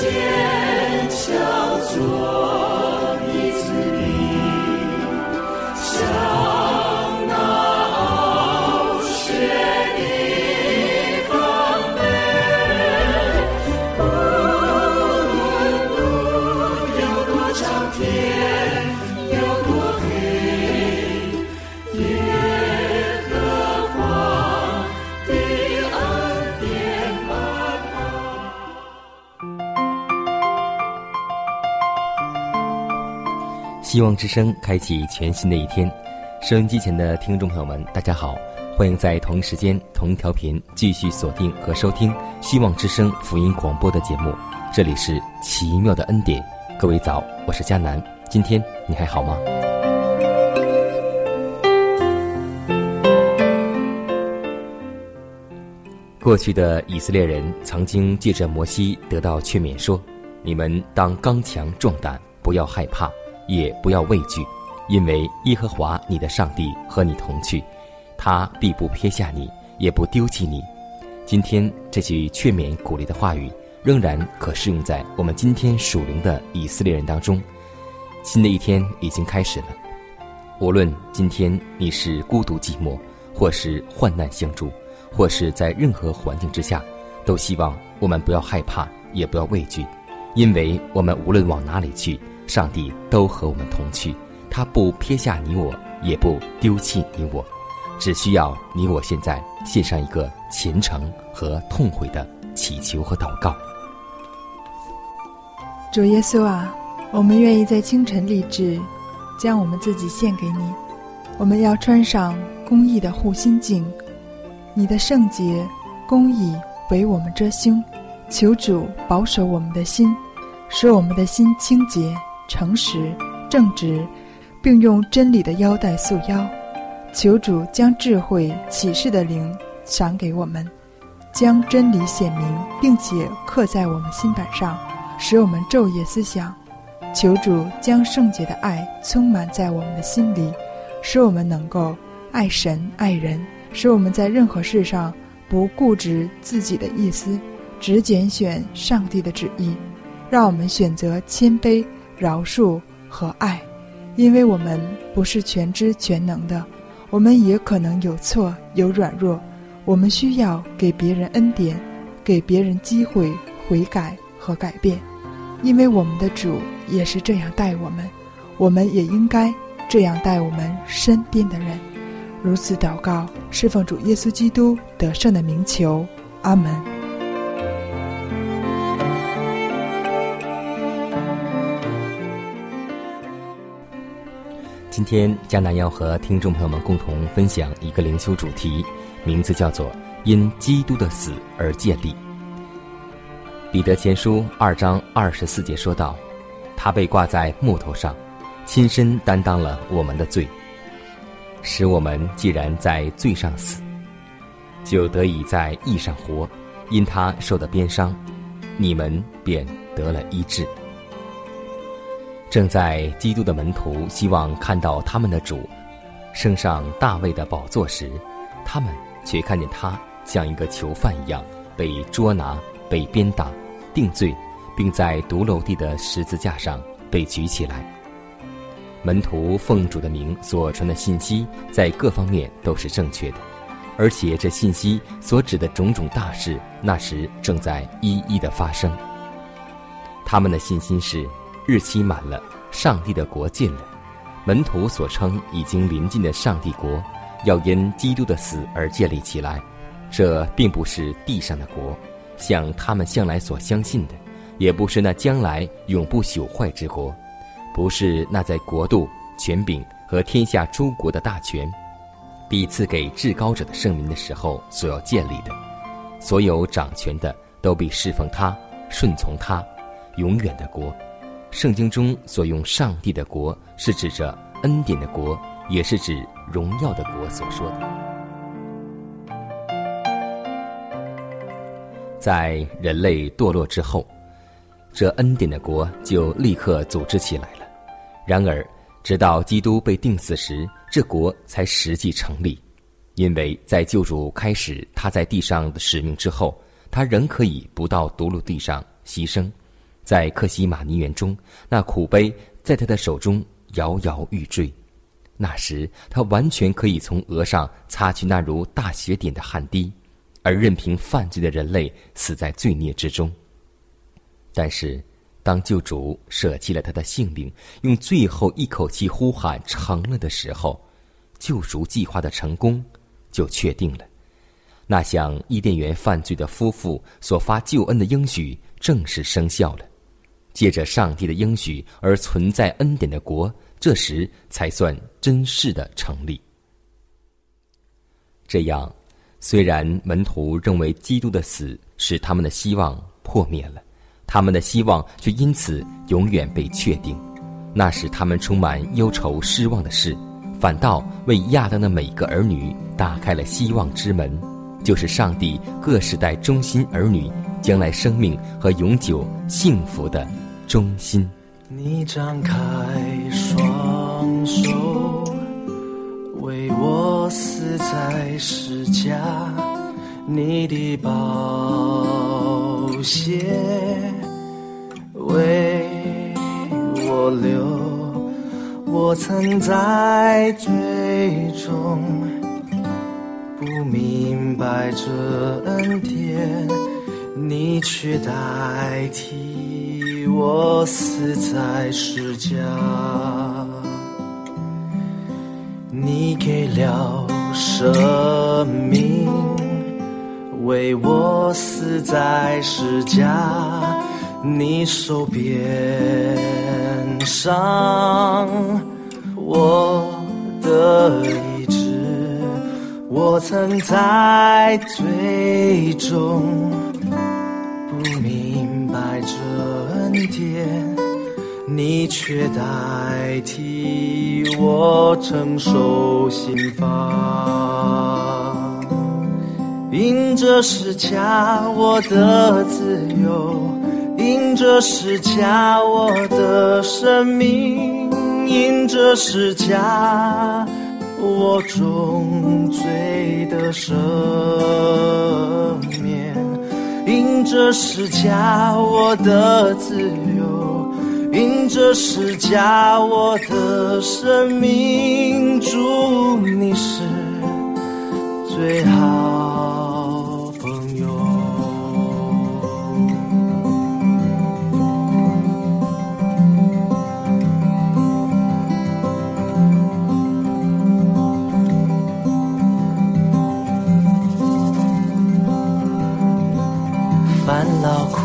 cheer. 希望之声开启全新的一天，收音机前的听众朋友们，大家好，欢迎在同一时间、同一调频继续锁定和收听希望之声福音广播的节目。这里是奇妙的恩典，各位早，我是佳南，今天你还好吗？过去的以色列人曾经借着摩西得到劝勉，说：“你们当刚强壮胆，不要害怕。”也不要畏惧，因为耶和华你的上帝和你同去，他必不撇下你，也不丢弃你。今天这句劝勉鼓励的话语，仍然可适用在我们今天属灵的以色列人当中。新的一天已经开始了，无论今天你是孤独寂寞，或是患难相助，或是在任何环境之下，都希望我们不要害怕，也不要畏惧，因为我们无论往哪里去。上帝都和我们同去，他不撇下你我，也不丢弃你我，只需要你我现在献上一个虔诚和痛悔的祈求和祷告。主耶稣啊，我们愿意在清晨立志，将我们自己献给你。我们要穿上公义的护心镜，你的圣洁、公义为我们遮胸。求主保守我们的心，使我们的心清洁。诚实、正直，并用真理的腰带束腰。求主将智慧、启示的灵赏给我们，将真理显明，并且刻在我们心板上，使我们昼夜思想。求主将圣洁的爱充满在我们的心里，使我们能够爱神爱人，使我们在任何事上不固执自己的意思，只拣选上帝的旨意。让我们选择谦卑。饶恕和爱，因为我们不是全知全能的，我们也可能有错有软弱，我们需要给别人恩典，给别人机会悔改和改变，因为我们的主也是这样待我们，我们也应该这样待我们身边的人。如此祷告，侍奉主耶稣基督得胜的名求，阿门。今天，江南要和听众朋友们共同分享一个灵修主题，名字叫做“因基督的死而建立”。彼得前书二章二十四节说道：“他被挂在木头上，亲身担当了我们的罪，使我们既然在罪上死，就得以在义上活。因他受的鞭伤，你们便得了医治。”正在基督的门徒希望看到他们的主升上大卫的宝座时，他们却看见他像一个囚犯一样被捉拿、被鞭打、定罪，并在独楼地的十字架上被举起来。门徒奉主的名所传的信息，在各方面都是正确的，而且这信息所指的种种大事，那时正在一一的发生。他们的信心是。日期满了，上帝的国近了。门徒所称已经临近的上帝国，要因基督的死而建立起来。这并不是地上的国，像他们向来所相信的，也不是那将来永不朽坏之国。不是那在国度、权柄和天下诸国的大权，比赐给至高者的圣名的时候所要建立的。所有掌权的都必侍奉他、顺从他，永远的国。圣经中所用“上帝的国”是指着恩典的国，也是指荣耀的国所说的。在人类堕落之后，这恩典的国就立刻组织起来了。然而，直到基督被钉死时，这国才实际成立。因为在救主开始他在地上的使命之后，他仍可以不到独路地上牺牲。在克西马尼园中，那苦杯在他的手中摇摇欲坠。那时，他完全可以从额上擦去那如大雪点的汗滴，而任凭犯罪的人类死在罪孽之中。但是，当救主舍弃了他的性命，用最后一口气呼喊成了的时候，救赎计划的成功就确定了。那向伊甸园犯罪的夫妇所发救恩的应许正式生效了。借着上帝的应许而存在恩典的国，这时才算真实的成立。这样，虽然门徒认为基督的死使他们的希望破灭了，他们的希望却因此永远被确定。那使他们充满忧愁、失望的事，反倒为亚当的每个儿女打开了希望之门，就是上帝各世代忠心儿女。将来生命和永久幸福的中心。你张开双手，为我死在世家，你的宝血为我流，我曾在最终不明白这恩典。你却代替我死在世家，你给了生命，为我死在世家，你手边上我的意志，我曾在最终。你却代替我承受刑罚。因着是家我的自由，因着是家我的生命，因着是家我重罪的赦免。因着是家我的自由，因着是家我的生命，祝你是最好。朋友。烦恼苦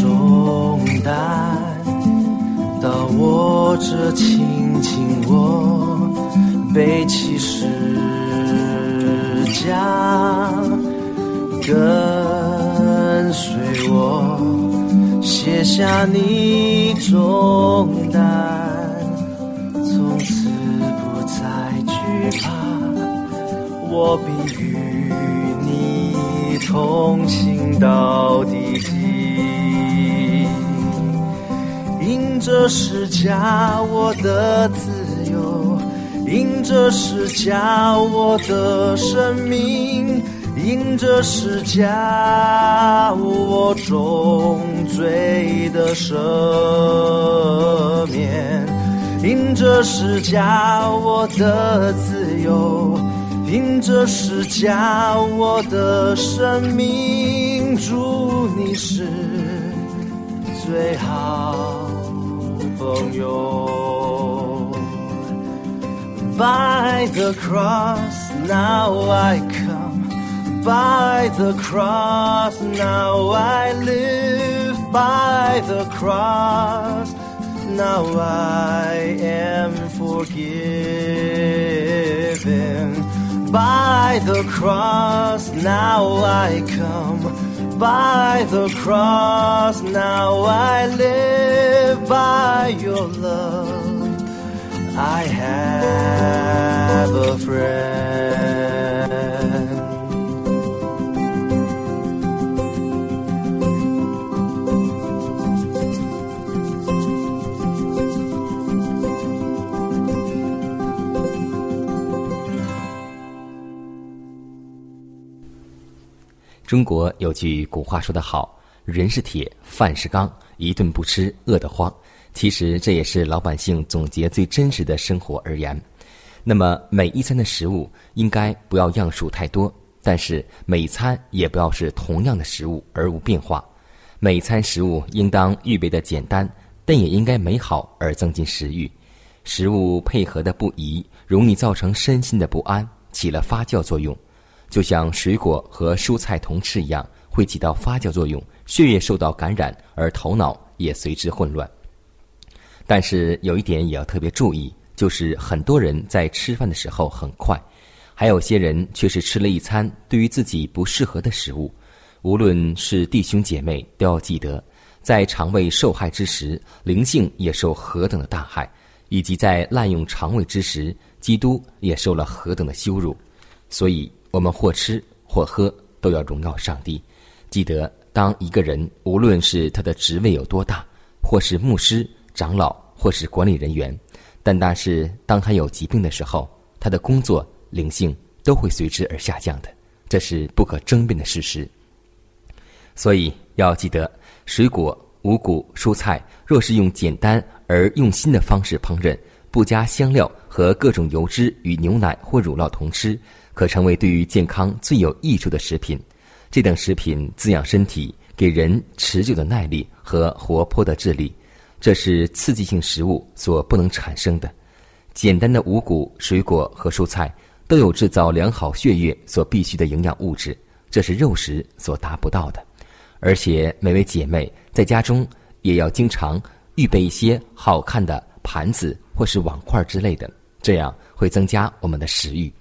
重担，到我这轻轻我背起十架，跟随我卸下你重担，从此不再惧怕，我必与你同行到底。这是家我的自由，因这是家我的生命，因这是家我重罪的赦免，因这是家我的自由，因这是家我的生命，祝你是最好。朋友，By the cross now I come, by the cross now I live, by the cross now I am forgiven. By the cross, now I come. By the cross, now I live. By your love, I have a friend. 中国有句古话说得好：“人是铁，饭是钢，一顿不吃饿得慌。”其实这也是老百姓总结最真实的生活而言。那么每一餐的食物应该不要样数太多，但是每餐也不要是同样的食物而无变化。每餐食物应当预备的简单，但也应该美好而增进食欲。食物配合的不宜，容易造成身心的不安，起了发酵作用。就像水果和蔬菜同吃一样，会起到发酵作用，血液受到感染，而头脑也随之混乱。但是有一点也要特别注意，就是很多人在吃饭的时候很快，还有些人却是吃了一餐对于自己不适合的食物。无论是弟兄姐妹，都要记得，在肠胃受害之时，灵性也受何等的大害；以及在滥用肠胃之时，基督也受了何等的羞辱。所以。我们或吃或喝都要荣耀上帝。记得，当一个人无论是他的职位有多大，或是牧师、长老，或是管理人员，但但是当他有疾病的时候，他的工作灵性都会随之而下降的，这是不可争辩的事实。所以要记得，水果、五谷、蔬菜，若是用简单而用心的方式烹饪，不加香料和各种油脂与牛奶或乳酪同吃。可成为对于健康最有益处的食品，这等食品滋养身体，给人持久的耐力和活泼的智力，这是刺激性食物所不能产生的。简单的五谷、水果和蔬菜都有制造良好血液所必需的营养物质，这是肉食所达不到的。而且每位姐妹在家中也要经常预备一些好看的盘子或是碗筷之类的，这样会增加我们的食欲。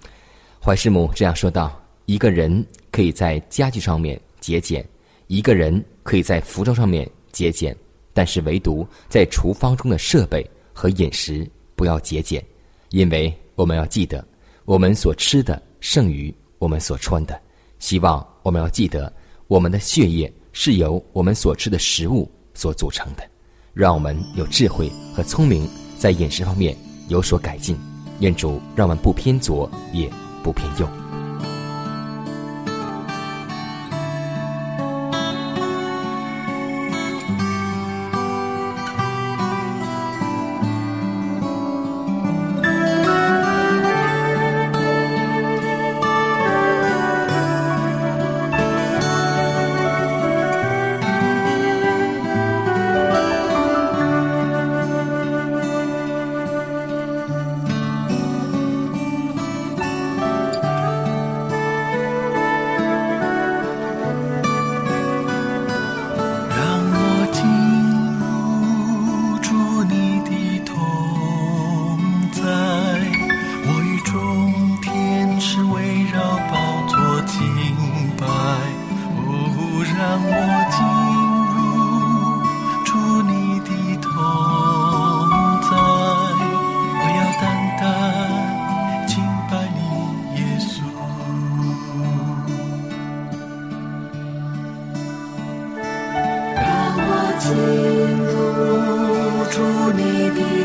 怀师母这样说道：“一个人可以在家具上面节俭，一个人可以在服装上面节俭，但是唯独在厨房中的设备和饮食不要节俭，因为我们要记得，我们所吃的胜于我们所穿的。希望我们要记得，我们的血液是由我们所吃的食物所组成的。让我们有智慧和聪明，在饮食方面有所改进。愿主让我们不偏左也。”不偏右。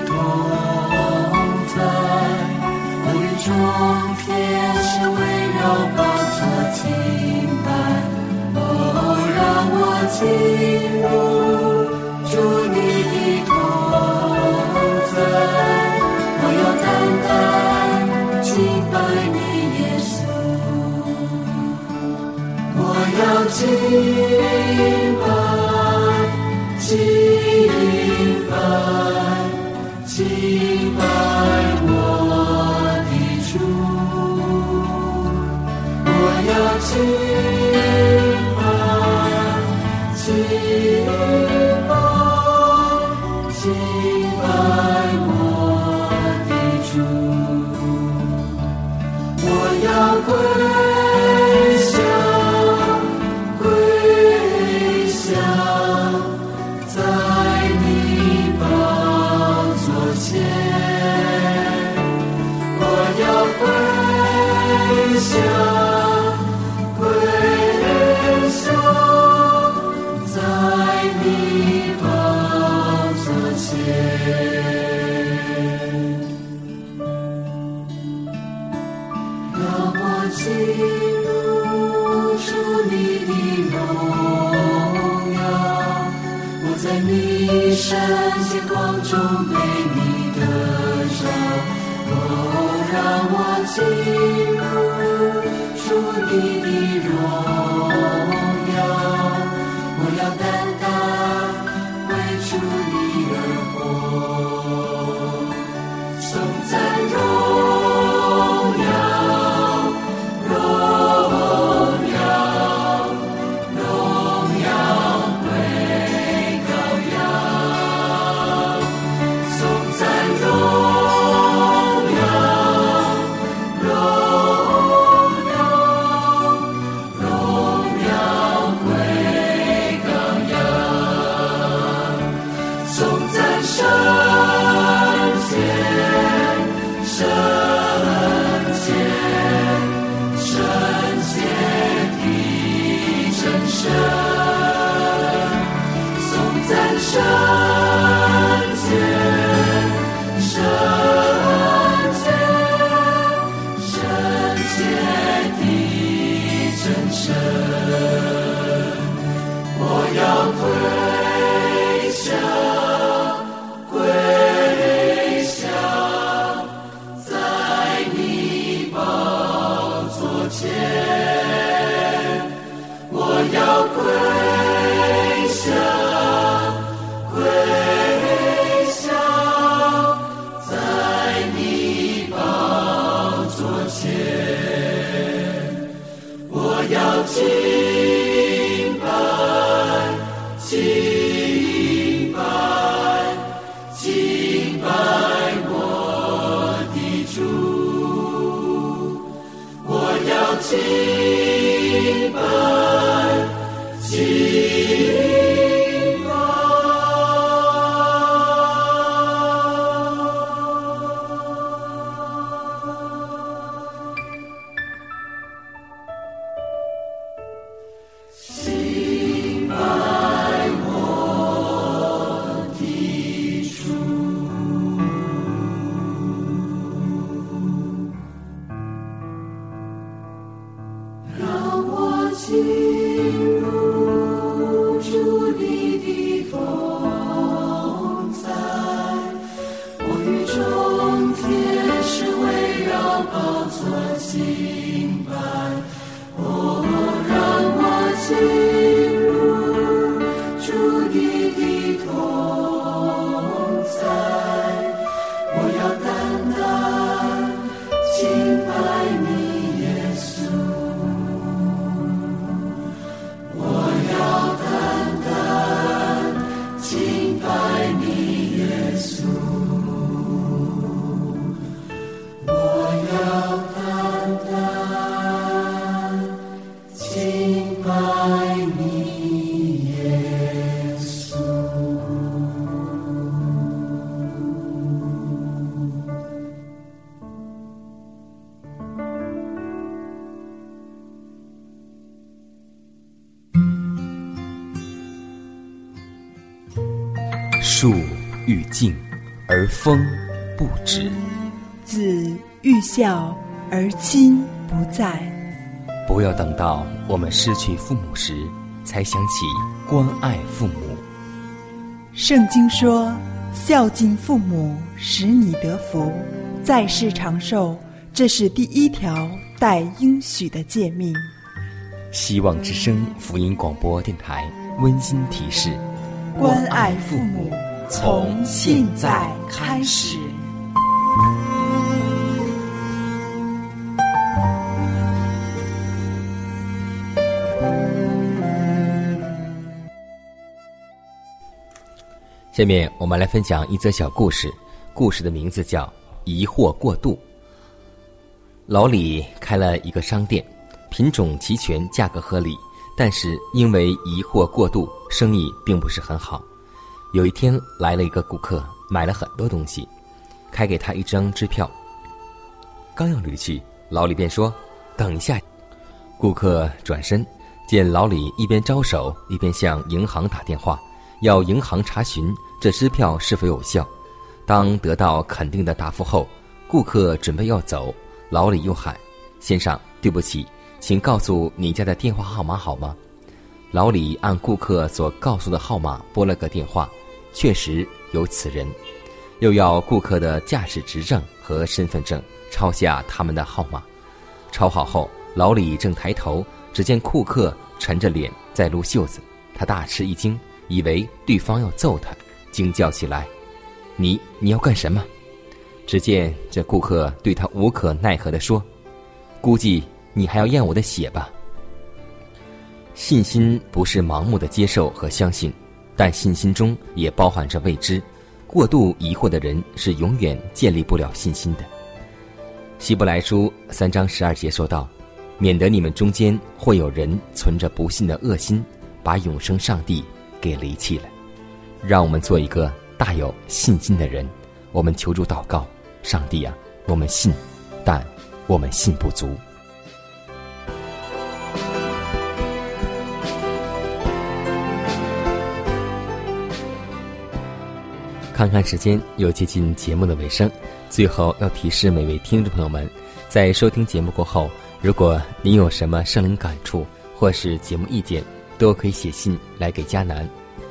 同在我与天哦让我进入主你的同在我要敬拜你耶稣。我要敬拜敬拜。Jesus. 不要等到我们失去父母时，才想起关爱父母。圣经说：“孝敬父母，使你得福，在世长寿。”这是第一条带应许的诫命。希望之声福音广播电台温馨提示：关爱父母。从现在开始。下面我们来分享一则小故事，故事的名字叫《疑惑过度》。老李开了一个商店，品种齐全，价格合理，但是因为疑惑过度，生意并不是很好。有一天来了一个顾客，买了很多东西，开给他一张支票。刚要离去，老李便说：“等一下。”顾客转身，见老李一边招手，一边向银行打电话，要银行查询这支票是否有效。当得到肯定的答复后，顾客准备要走，老李又喊：“先生，对不起，请告诉你家的电话号码好吗？”老李按顾客所告诉的号码拨了个电话。确实有此人，又要顾客的驾驶执证和身份证，抄下他们的号码。抄好后，老李正抬头，只见顾客沉着脸在撸袖子，他大吃一惊，以为对方要揍他，惊叫起来：“你你要干什么？”只见这顾客对他无可奈何地说：“估计你还要验我的血吧。”信心不是盲目的接受和相信。但信心中也包含着未知，过度疑惑的人是永远建立不了信心的。希伯来书三章十二节说道：“免得你们中间会有人存着不信的恶心，把永生上帝给离弃了。”让我们做一个大有信心的人。我们求助祷告，上帝啊，我们信，但我们信不足。看看时间，又接近节目的尾声。最后要提示每位听众朋友们，在收听节目过后，如果您有什么生灵感触或是节目意见，都可以写信来给佳楠，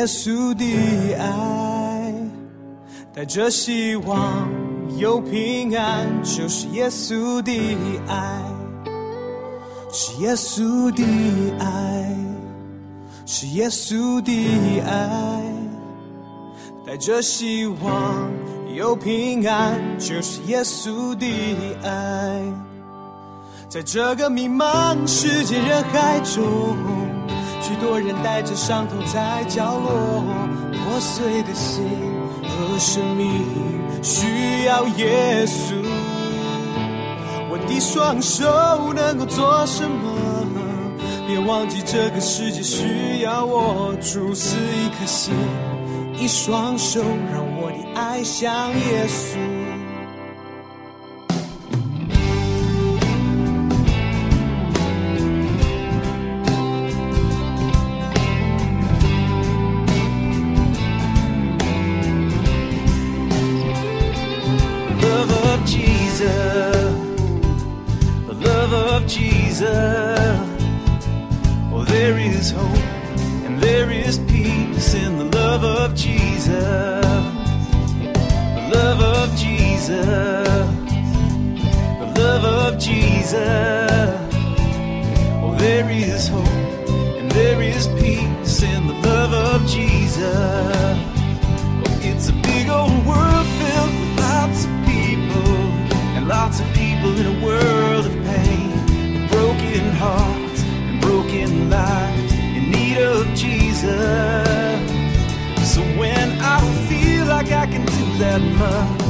耶稣的爱，带着希望有平安，就是耶稣的爱，是耶稣的爱，是耶稣的爱，带着希望有平安，就是耶稣的爱，在这个迷茫世界人海中。许多人带着伤痛在角落，破碎的心和生命需要耶稣。我的双手能够做什么？别忘记这个世界需要我，主死一颗心，一双手，让我的爱像耶稣。up. Oh, there is hope and there is peace in the love of Jesus. The love of Jesus. The love of Jesus. Oh, there is hope and there is peace in the love of Jesus. Oh, it's a big old world filled with lots of people and lots of people in a world hearts and broken lives in need of Jesus. So when I feel like I can do that much,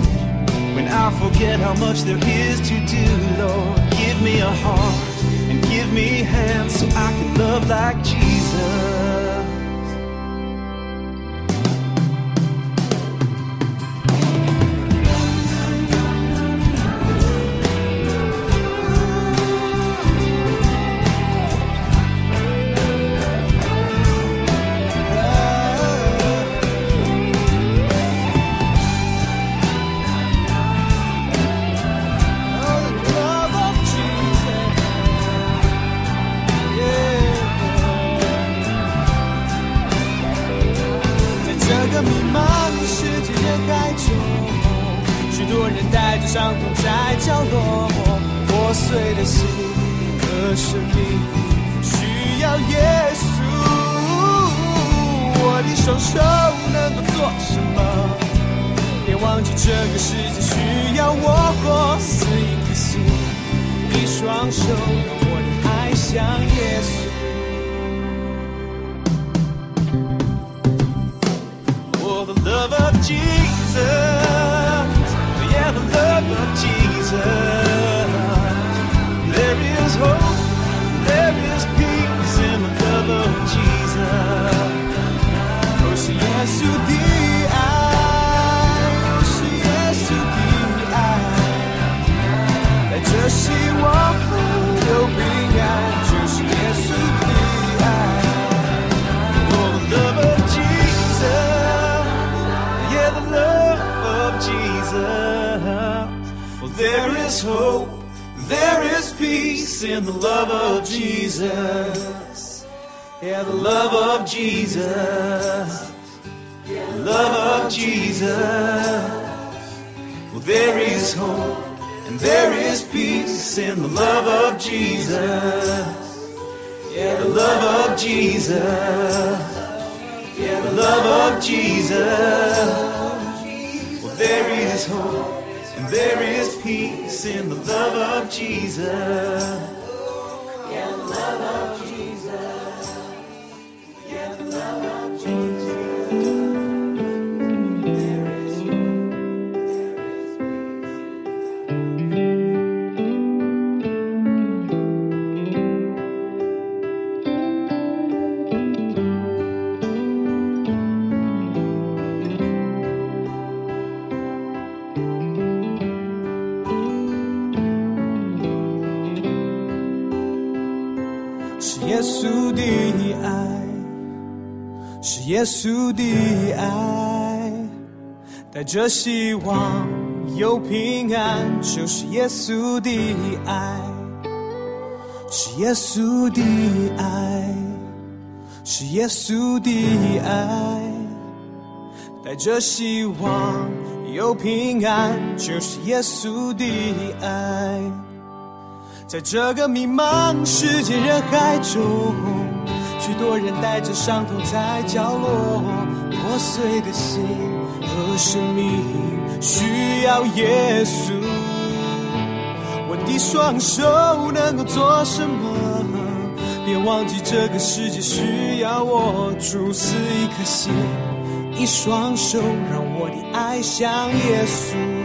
when I forget how much there is to do, Lord, give me a heart and give me hands so I can love like Jesus. The love of Jesus. The love of Jesus. Well, there is hope and there is peace in the love of Jesus. Yeah, the love of Jesus. Yeah, the love of Jesus. Well, there is hope and there is peace in the love of Jesus. Yeah, the love of Jesus. Love, love, love, 耶稣的爱，带着希望有平安，就是耶稣的爱，是耶稣的爱，是耶稣的爱，带着希望有平安，就是耶稣的爱。”在这个迷茫世界人海中，许多人带着伤痛在角落，破碎的心和生命需要耶稣。我的双手能够做什么？别忘记这个世界需要我主死一颗心，一双手让我的爱像耶稣。